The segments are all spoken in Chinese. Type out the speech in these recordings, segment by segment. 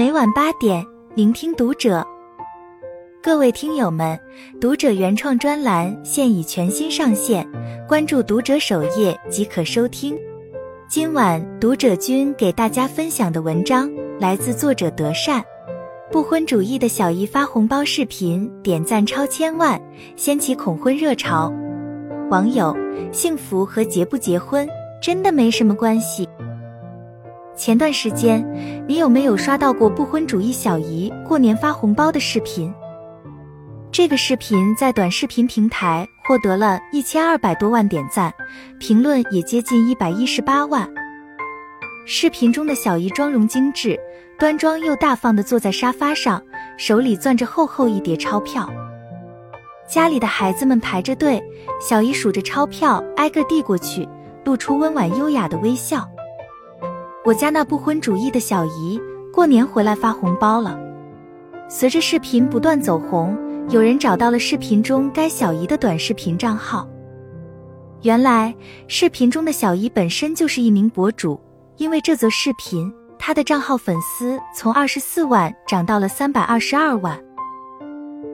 每晚八点，聆听读者。各位听友们，读者原创专栏现已全新上线，关注读者首页即可收听。今晚读者君给大家分享的文章来自作者德善。不婚主义的小姨发红包视频点赞超千万，掀起恐婚热潮。网友：幸福和结不结婚真的没什么关系。前段时间，你有没有刷到过不婚主义小姨过年发红包的视频？这个视频在短视频平台获得了一千二百多万点赞，评论也接近一百一十八万。视频中的小姨妆容精致，端庄又大方地坐在沙发上，手里攥着厚厚一叠钞票。家里的孩子们排着队，小姨数着钞票，挨个递过去，露出温婉优雅的微笑。我家那不婚主义的小姨过年回来发红包了。随着视频不断走红，有人找到了视频中该小姨的短视频账号。原来，视频中的小姨本身就是一名博主，因为这则视频，她的账号粉丝从二十四万涨到了三百二十二万。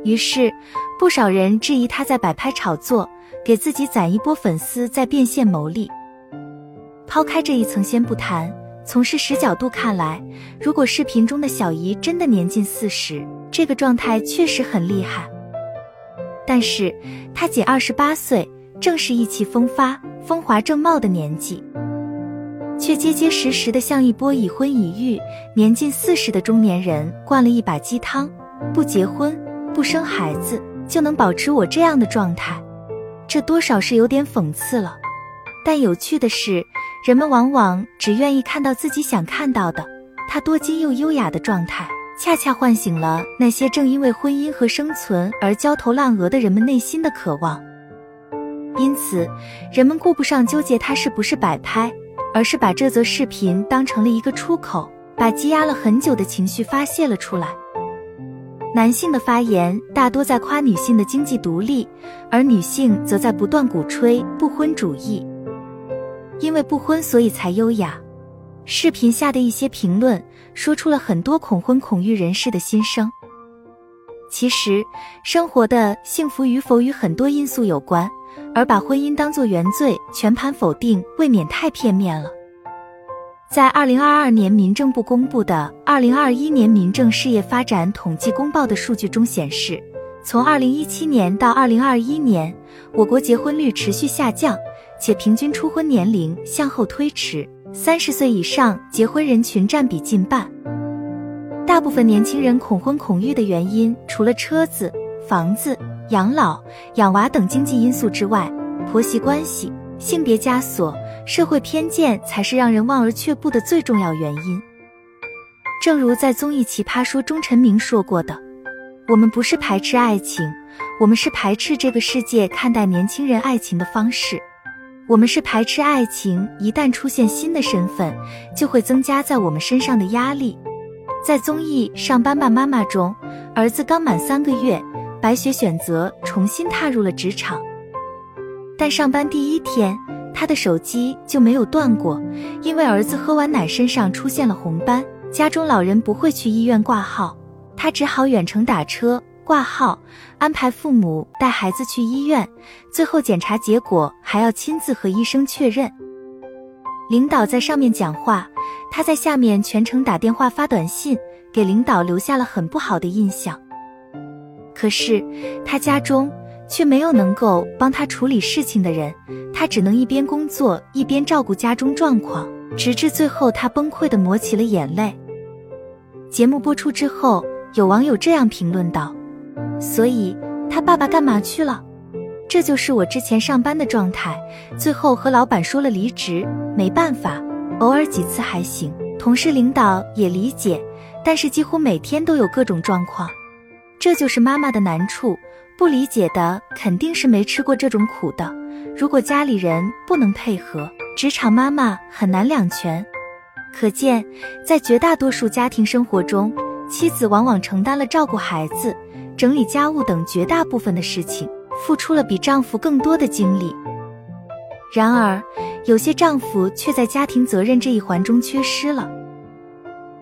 于是，不少人质疑她在摆拍炒作，给自己攒一波粉丝再变现牟利。抛开这一层先不谈。从事实角度看来，如果视频中的小姨真的年近四十，这个状态确实很厉害。但是她仅二十八岁，正是意气风发、风华正茂的年纪，却结结实实的像一波已婚已育、年近四十的中年人灌了一把鸡汤：不结婚、不生孩子就能保持我这样的状态，这多少是有点讽刺了。但有趣的是。人们往往只愿意看到自己想看到的，她多金又优雅的状态，恰恰唤醒了那些正因为婚姻和生存而焦头烂额的人们内心的渴望。因此，人们顾不上纠结她是不是摆拍，而是把这则视频当成了一个出口，把积压了很久的情绪发泄了出来。男性的发言大多在夸女性的经济独立，而女性则在不断鼓吹不婚主义。因为不婚，所以才优雅。视频下的一些评论说出了很多恐婚恐育人士的心声。其实，生活的幸福与否与很多因素有关，而把婚姻当作原罪，全盘否定，未免太片面了。在二零二二年民政部公布的《二零二一年民政事业发展统计公报》的数据中显示，从二零一七年到二零二一年，我国结婚率持续下降。且平均初婚年龄向后推迟，三十岁以上结婚人群占比近半。大部分年轻人恐婚恐育的原因，除了车子、房子、养老、养娃等经济因素之外，婆媳关系、性别枷锁、社会偏见才是让人望而却步的最重要原因。正如在综艺《奇葩说》中陈明说过的：“我们不是排斥爱情，我们是排斥这个世界看待年轻人爱情的方式。”我们是排斥爱情，一旦出现新的身份，就会增加在我们身上的压力。在综艺《上班吧妈妈》中，儿子刚满三个月，白雪选择重新踏入了职场。但上班第一天，他的手机就没有断过，因为儿子喝完奶身上出现了红斑。家中老人不会去医院挂号，他只好远程打车。挂号，安排父母带孩子去医院，最后检查结果还要亲自和医生确认。领导在上面讲话，他在下面全程打电话发短信，给领导留下了很不好的印象。可是他家中却没有能够帮他处理事情的人，他只能一边工作一边照顾家中状况，直至最后他崩溃的抹起了眼泪。节目播出之后，有网友这样评论道。所以他爸爸干嘛去了？这就是我之前上班的状态。最后和老板说了离职，没办法，偶尔几次还行，同事领导也理解。但是几乎每天都有各种状况，这就是妈妈的难处。不理解的肯定是没吃过这种苦的。如果家里人不能配合，职场妈妈很难两全。可见，在绝大多数家庭生活中，妻子往往承担了照顾孩子。整理家务等绝大部分的事情，付出了比丈夫更多的精力。然而，有些丈夫却在家庭责任这一环中缺失了。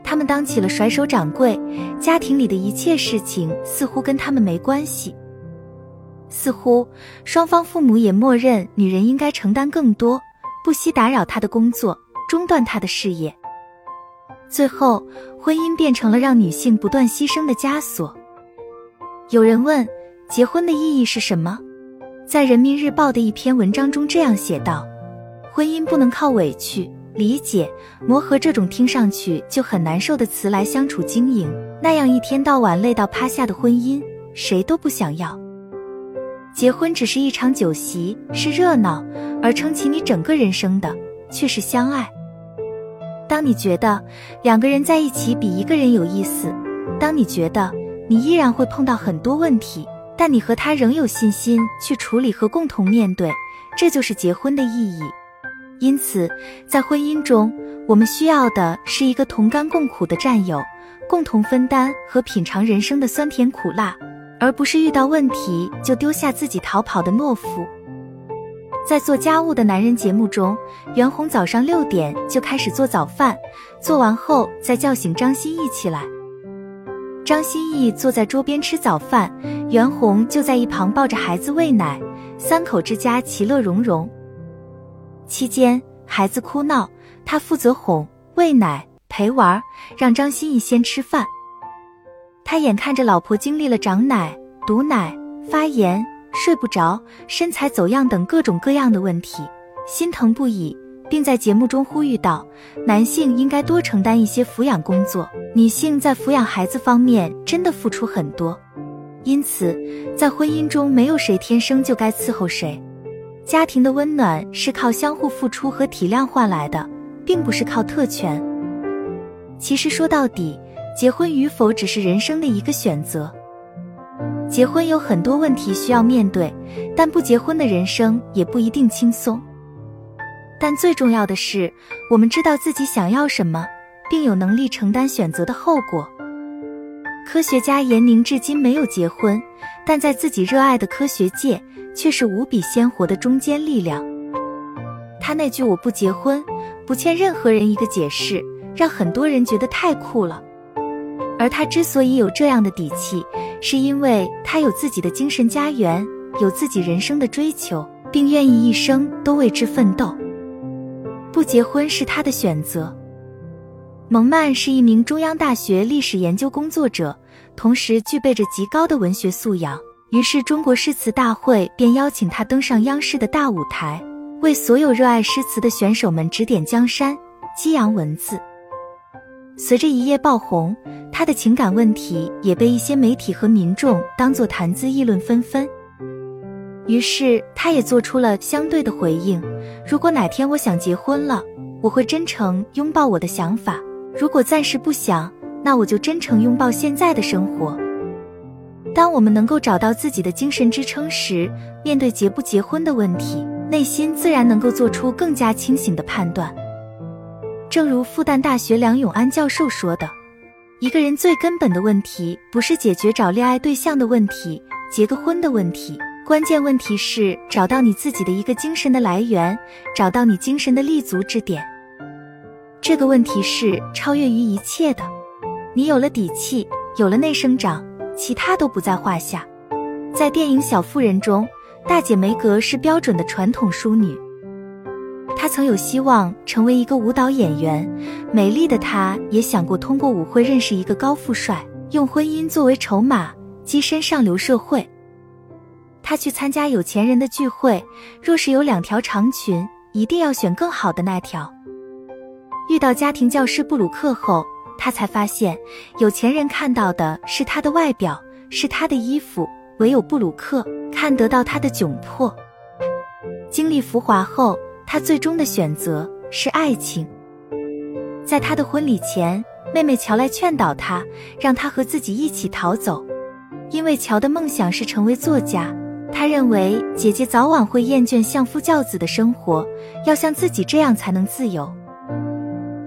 他们当起了甩手掌柜，家庭里的一切事情似乎跟他们没关系。似乎双方父母也默认女人应该承担更多，不惜打扰她的工作，中断她的事业。最后，婚姻变成了让女性不断牺牲的枷锁。有人问：结婚的意义是什么？在人民日报的一篇文章中这样写道：婚姻不能靠委屈、理解、磨合这种听上去就很难受的词来相处经营，那样一天到晚累到趴下的婚姻，谁都不想要。结婚只是一场酒席，是热闹，而撑起你整个人生的却是相爱。当你觉得两个人在一起比一个人有意思，当你觉得你依然会碰到很多问题，但你和他仍有信心去处理和共同面对，这就是结婚的意义。因此，在婚姻中，我们需要的是一个同甘共苦的战友，共同分担和品尝人生的酸甜苦辣。而不是遇到问题就丢下自己逃跑的懦夫。在做家务的男人节目中，袁弘早上六点就开始做早饭，做完后再叫醒张歆艺起来。张歆艺坐在桌边吃早饭，袁弘就在一旁抱着孩子喂奶，三口之家其乐融融。期间，孩子哭闹，他负责哄、喂奶、陪玩，让张歆艺先吃饭。他眼看着老婆经历了长奶、堵奶、发炎、睡不着、身材走样等各种各样的问题，心疼不已，并在节目中呼吁道：“男性应该多承担一些抚养工作，女性在抚养孩子方面真的付出很多。因此，在婚姻中没有谁天生就该伺候谁，家庭的温暖是靠相互付出和体谅换来的，并不是靠特权。其实说到底。”结婚与否只是人生的一个选择。结婚有很多问题需要面对，但不结婚的人生也不一定轻松。但最重要的是，我们知道自己想要什么，并有能力承担选择的后果。科学家严宁至今没有结婚，但在自己热爱的科学界却是无比鲜活的中坚力量。他那句“我不结婚，不欠任何人一个解释”，让很多人觉得太酷了。而他之所以有这样的底气，是因为他有自己的精神家园，有自己人生的追求，并愿意一生都为之奋斗。不结婚是他的选择。蒙曼是一名中央大学历史研究工作者，同时具备着极高的文学素养。于是，中国诗词大会便邀请他登上央视的大舞台，为所有热爱诗词的选手们指点江山，激扬文字。随着一夜爆红。他的情感问题也被一些媒体和民众当作谈资议论纷纷，于是他也做出了相对的回应：如果哪天我想结婚了，我会真诚拥抱我的想法；如果暂时不想，那我就真诚拥抱现在的生活。当我们能够找到自己的精神支撑时，面对结不结婚的问题，内心自然能够做出更加清醒的判断。正如复旦大学梁永安教授说的。一个人最根本的问题，不是解决找恋爱对象的问题、结个婚的问题，关键问题是找到你自己的一个精神的来源，找到你精神的立足之点。这个问题是超越于一切的。你有了底气，有了内生长，其他都不在话下。在电影《小妇人》中，大姐梅格是标准的传统淑女。她曾有希望成为一个舞蹈演员，美丽的她也想过通过舞会认识一个高富帅，用婚姻作为筹码跻身上流社会。她去参加有钱人的聚会，若是有两条长裙，一定要选更好的那条。遇到家庭教师布鲁克后，她才发现有钱人看到的是他的外表，是他的衣服，唯有布鲁克看得到他的窘迫。经历浮华后。他最终的选择是爱情。在他的婚礼前，妹妹乔来劝导他，让他和自己一起逃走，因为乔的梦想是成为作家。他认为姐姐早晚会厌倦相夫教子的生活，要像自己这样才能自由。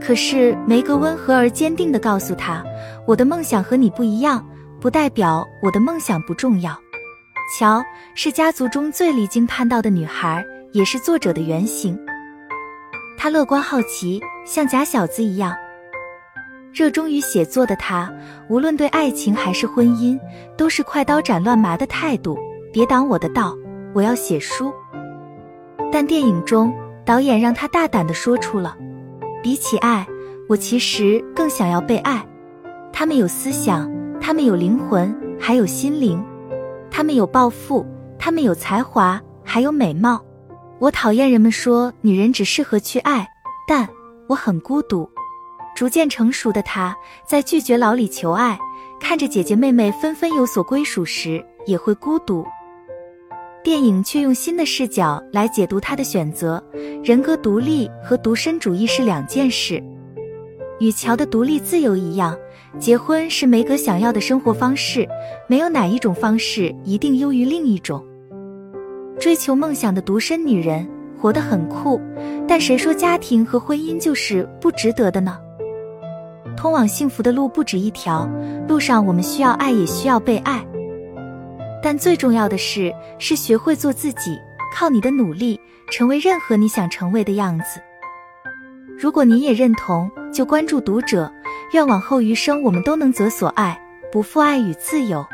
可是梅格温和而坚定地告诉他：“我的梦想和你不一样，不代表我的梦想不重要。”乔是家族中最离经叛道的女孩。也是作者的原型。他乐观好奇，像假小子一样。热衷于写作的他，无论对爱情还是婚姻，都是快刀斩乱麻的态度。别挡我的道，我要写书。但电影中，导演让他大胆地说出了：比起爱，我其实更想要被爱。他们有思想，他们有灵魂，还有心灵；他们有抱负，他们有才华，还有美貌。我讨厌人们说女人只适合去爱，但我很孤独。逐渐成熟的他，在拒绝老李求爱，看着姐姐妹妹纷纷有所归属时，也会孤独。电影却用新的视角来解读他的选择：人格独立和独身主义是两件事。与乔的独立自由一样，结婚是梅格想要的生活方式，没有哪一种方式一定优于另一种。追求梦想的独身女人活得很酷，但谁说家庭和婚姻就是不值得的呢？通往幸福的路不止一条，路上我们需要爱，也需要被爱。但最重要的是，是学会做自己，靠你的努力，成为任何你想成为的样子。如果您也认同，就关注读者。愿往后余生，我们都能择所爱，不负爱与自由。